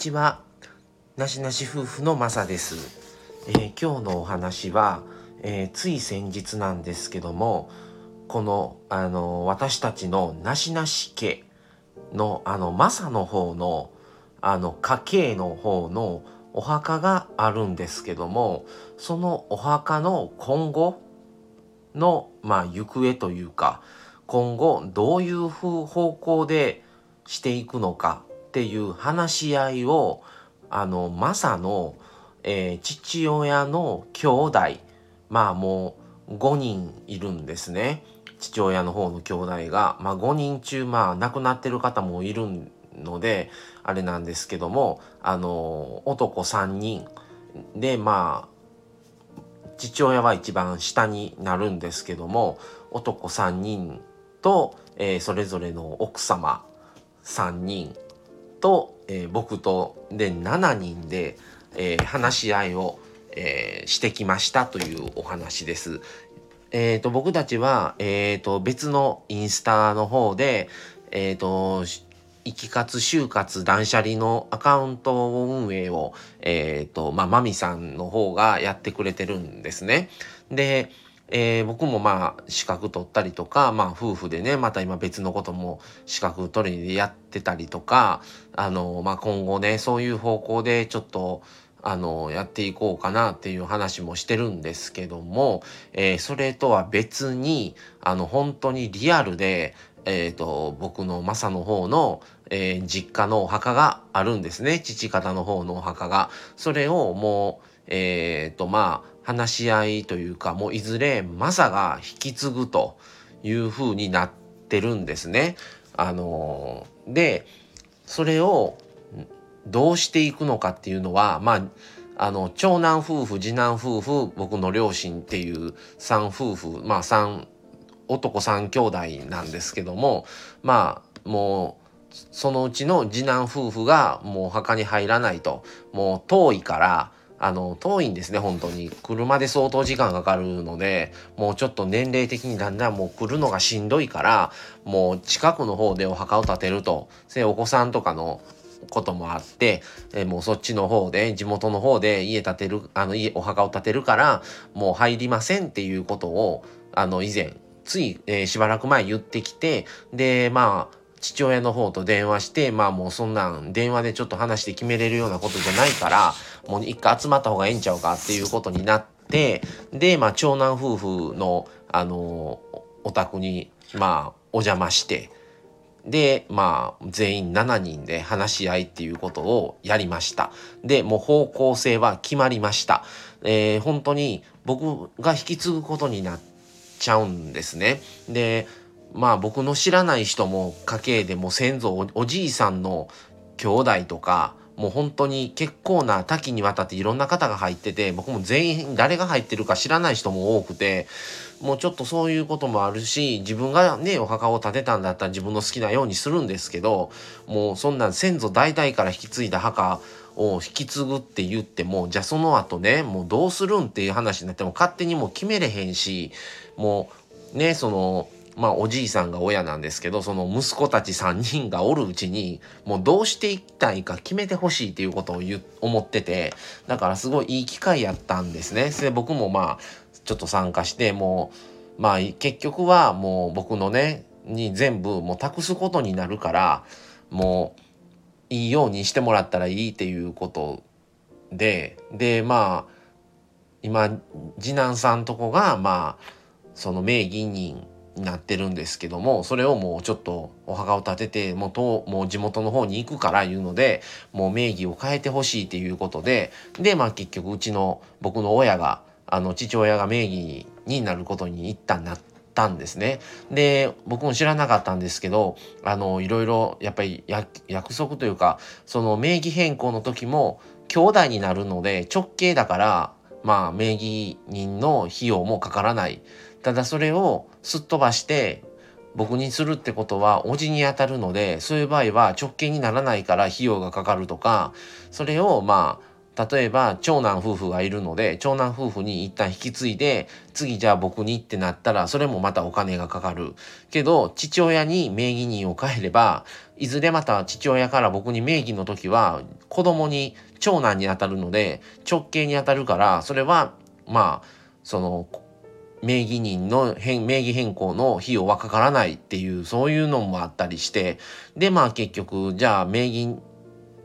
ちは。なしなし夫婦のまさです、えー、今日のお話は、えー、つい先日なんですけどもこのあの私たちのなしなし家のあのマサの方のあの家系の方のお墓があるんですけどもそのお墓の今後のまあ行方というか今後どういう方向でしていくのかっていう話し合いをあのマサの、えー、父親の兄弟まあもう5人いるんですね。父親の方の兄弟が、まあ、5人中まあ亡くなってる方もいるのであれなんですけどもあの男3人でまあ父親は一番下になるんですけども男3人と、えー、それぞれの奥様3人と、えー、僕とで7人で、えー、話し合いを、えー、してきましたというお話です。えーと、僕たちは、えーと、別のインスタの方で、えーと、生き活就活断捨離のアカウント運営を、えーとまあ、マミさんの方がやってくれてるんですね。でえー、僕もまあ資格取ったりとか、まあ夫婦でね、また今別のことも資格取りでやってたりとか、あの、まあ今後ね、そういう方向でちょっと、あの、やっていこうかなっていう話もしてるんですけども、えー、それとは別に、あの、本当にリアルで、えっ、ー、と、僕のマサの方の、えー、実家のお墓があるんですね。父方の方のお墓が。それをもう、えっ、と、まあ、話し合いというかもういずれマサが引き継ぐというふうになってるんですね。あのでそれをどうしていくのかっていうのはまああの長男夫婦次男夫婦僕の両親っていう3夫婦まあ3男3兄弟なんですけどもまあもうそのうちの次男夫婦がもう墓に入らないともう遠いからあの、遠いんですね、本当に。車で相当時間かかるので、もうちょっと年齢的にだんだんもう来るのがしんどいから、もう近くの方でお墓を建てると、せお子さんとかのこともあって、えもうそっちの方で、地元の方で家建てる、あの家、お墓を建てるから、もう入りませんっていうことを、あの、以前、つい、えー、しばらく前言ってきて、で、まあ、父親の方と電話して、まあもうそんなん電話でちょっと話して決めれるようなことじゃないから、もう一回集まった方がええんちゃうかっていうことになって、で、まあ長男夫婦の、あの、お宅に、まあお邪魔して、で、まあ、全員7人で話し合いっていうことをやりました。で、もう方向性は決まりました。えー、本当に僕が引き継ぐことになっちゃうんですね。で、まあ僕の知らない人も家系でも先祖おじいさんの兄弟とかもう本当に結構な多岐にわたっていろんな方が入ってて僕も全員誰が入ってるか知らない人も多くてもうちょっとそういうこともあるし自分がねお墓を建てたんだったら自分の好きなようにするんですけどもうそんな先祖代々から引き継いだ墓を引き継ぐって言ってもじゃあその後ねもうどうするんっていう話になっても勝手にもう決めれへんしもうねそのまあおじいさんが親なんですけどその息子たち3人がおるうちにもうどうしていきたいか決めてほしいっていうことを言思っててだからすごいいい機会やったんですね。で僕もまあちょっと参加してもうまあ結局はもう僕のねに全部もう託すことになるからもういいようにしてもらったらいいっていうことででまあ今次男さんとこがまあその名義人なってるんですけどもそれをもうちょっとお墓を建ててもともう地元の方に行くからいうのでもう名義を変えてほしいっていうことででまあ結局うちの僕の親があの父親が名義になることに一旦なったんですね。で僕も知らなかったんですけどあのいろいろやっぱり約束というかその名義変更の時も兄弟になるので直系だからまあ名義人の費用もかからない。ただそれをすっ飛ばして僕にするってことはおじに当たるのでそういう場合は直径にならないから費用がかかるとかそれをまあ例えば長男夫婦がいるので長男夫婦に一旦引き継いで次じゃあ僕にってなったらそれもまたお金がかかる。けど父親に名義人を変えればいずれまた父親から僕に名義の時は子供に長男にあたるので直系にあたるからそれはまあその名義人の変名義変更の費用はかからないっていうそういうのもあったりしてでまあ結局じゃあ名義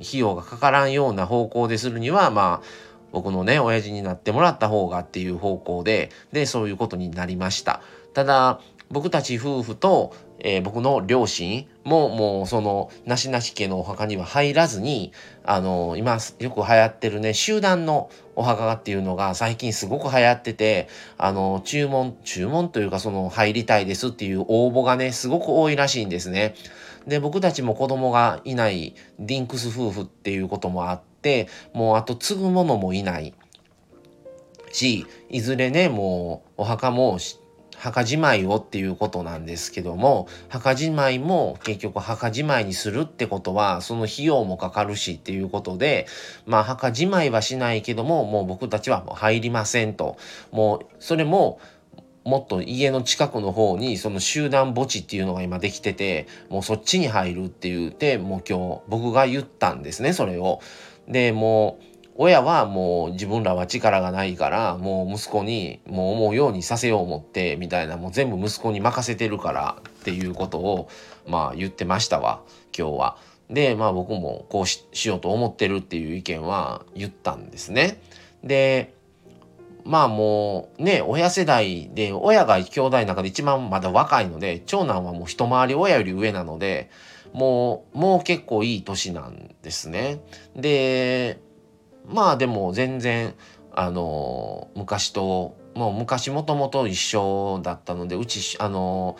費用がかからんような方向でするにはまあ僕のね親父になってもらった方がっていう方向ででそういうことになりました。ただ僕たち夫婦と、えー、僕の両親ももうそのなしなし家のお墓には入らずにあの今よく流行ってるね集団のお墓っていうのが最近すごく流行っててあの注文注文というかその入りたいですっていう応募がねすごく多いらしいんですね。で僕たちも子供がいないディンクス夫婦っていうこともあってもうあと継ぐものもいないしいずれねもうお墓も墓じまいをっていうことなんですけども墓じまいも結局墓じまいにするってことはその費用もかかるしっていうことでまあ墓じまいはしないけどももう僕たちはもう入りませんともうそれももっと家の近くの方にその集団墓地っていうのが今できててもうそっちに入るって言ってもう今日僕が言ったんですねそれを。でもう親はもう自分らは力がないからもう息子にもう思うようにさせよう思ってみたいなもう全部息子に任せてるからっていうことをまあ言ってましたわ今日は。でまあ僕もこうしようと思ってるっていう意見は言ったんですね。でまあもうね、親世代で、親が兄弟の中で一番まだ若いので、長男はもう一回り親より上なので、もう、もう結構いい年なんですね。で、まあでも全然、あの、昔と、もう昔もともと一緒だったので、うち、あの、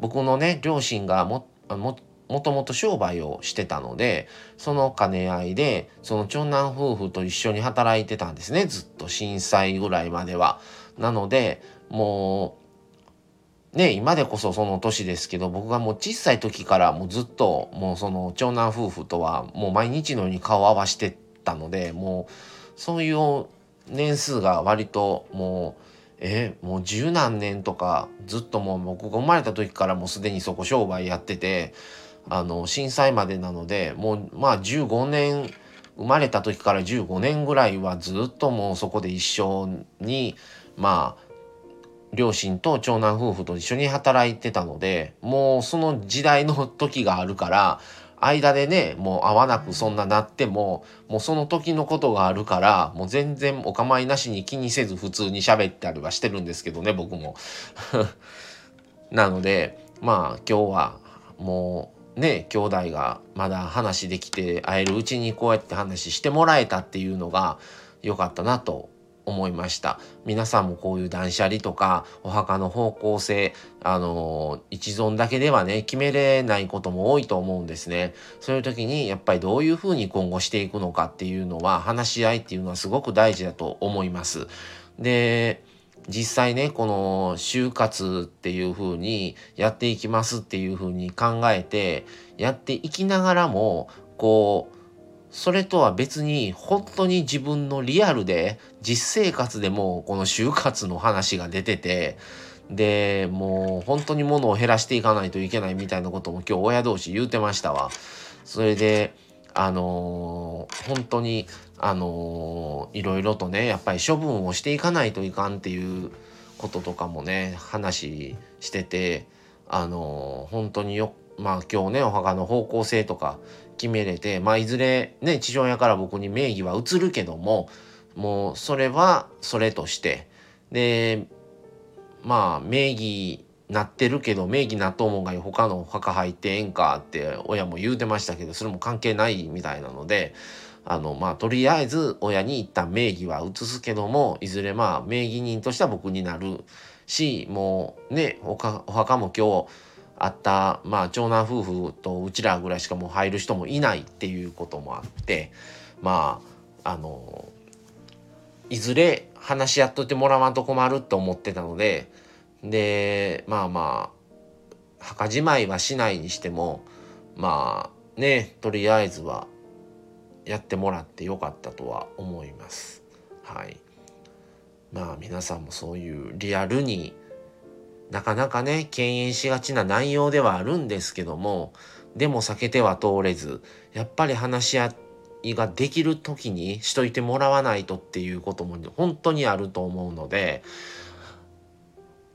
僕のね、両親がも、ももともと商売をしてたのでその兼ね合いでその長男夫婦と一緒に働いてたんですねずっと震災ぐらいまでは。なのでもうね今でこそその年ですけど僕がもう小さい時からもうずっともうその長男夫婦とはもう毎日のように顔を合わしてたのでもうそういう年数が割ともうえもう十何年とかずっともう僕が生まれた時からもうすでにそこ商売やっててあの震災までなのでもうまあ15年生まれた時から15年ぐらいはずっともうそこで一緒にまあ両親と長男夫婦と一緒に働いてたのでもうその時代の時があるから間でねもう会わなくそんななってももうその時のことがあるからもう全然お構いなしに気にせず普通に喋ったりはしてるんですけどね僕も。なのでまあ今日はもうね兄弟がまだ話できて会えるうちにこうやって話してもらえたっていうのが良かったなと思いました。皆さんもこういう断捨離とかお墓の方向性あの一存だけではね決めれないことも多いと思うんですね。そういう時にやっぱりどういうふうに今後していくのかっていうのは話し合いっていうのはすごく大事だと思います。で実際ねこの就活っていう風にやっていきますっていう風に考えてやっていきながらもこうそれとは別に本当に自分のリアルで実生活でもこの就活の話が出ててでもう本当に物を減らしていかないといけないみたいなことも今日親同士言うてましたわ。それであのー、本当にあのー、いろいろとねやっぱり処分をしていかないといかんっていうこととかもね話しててあのー、本当によまあ今日ねお墓の方向性とか決めれてまあいずれね父親から僕に名義は移るけどももうそれはそれとしてでまあ名義なってるけど名義なと思うが他の墓入ってええんかって親も言うてましたけどそれも関係ないみたいなのであのまあとりあえず親に一旦名義は移すけどもいずれまあ名義人としては僕になるしもうねお墓も今日あったまあ長男夫婦とうちらぐらいしかもう入る人もいないっていうこともあってまああのいずれ話し合っといてもらわんと困ると思ってたのででまあまあ墓じまいはしないにしてもまあねとりあえずはやってもらってよかったとは思います。はい。まあ皆さんもそういうリアルになかなかね敬遠しがちな内容ではあるんですけどもでも避けては通れずやっぱり話し合いができる時にしといてもらわないとっていうことも本当にあると思うので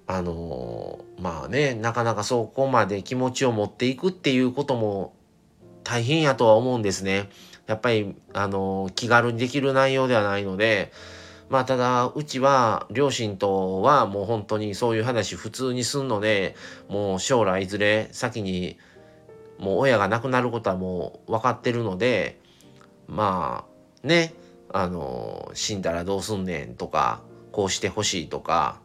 あのまあねなかなかそこまで気持ちを持っていくっていうことも大変やとは思うんですね。やっぱりあの気軽にできる内容ではないのでまあただうちは両親とはもう本当にそういう話普通にすんのでもう将来いずれ先にもう親が亡くなることはもう分かってるのでまあねあの死んだらどうすんねんとかこうしてほしいとか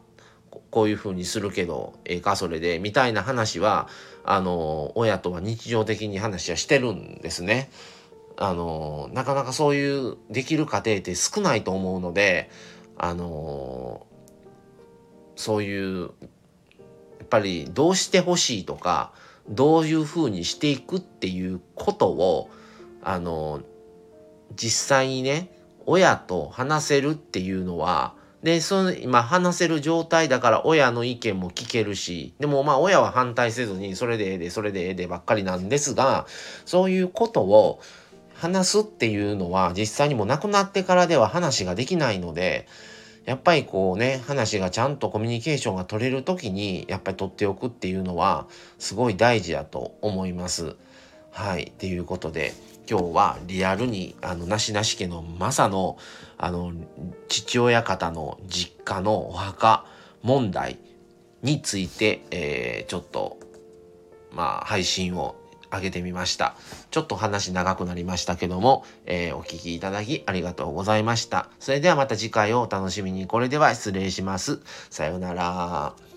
こういうふうにするけどええかそれでみたいな話はあの親とは日常的に話はしてるんですね。あのなかなかそういうできる家庭って少ないと思うのであのそういうやっぱりどうしてほしいとかどういうふうにしていくっていうことをあの実際にね親と話せるっていうのはでその今話せる状態だから親の意見も聞けるしでもまあ親は反対せずにそれでええでそれでええでばっかりなんですがそういうことを話すっていうのは実際にも亡くなってからでは話ができないのでやっぱりこうね話がちゃんとコミュニケーションが取れる時にやっぱり取っておくっていうのはすごい大事だと思います。はいっていうことで今日はリアルにあのなしなし家のマサのあの父親方の実家のお墓問題について、えー、ちょっとまあ配信を上げてみました。ちょっと話長くなりましたけども、えー、お聴きいただきありがとうございました。それではまた次回をお楽しみに。これでは失礼します。さようなら。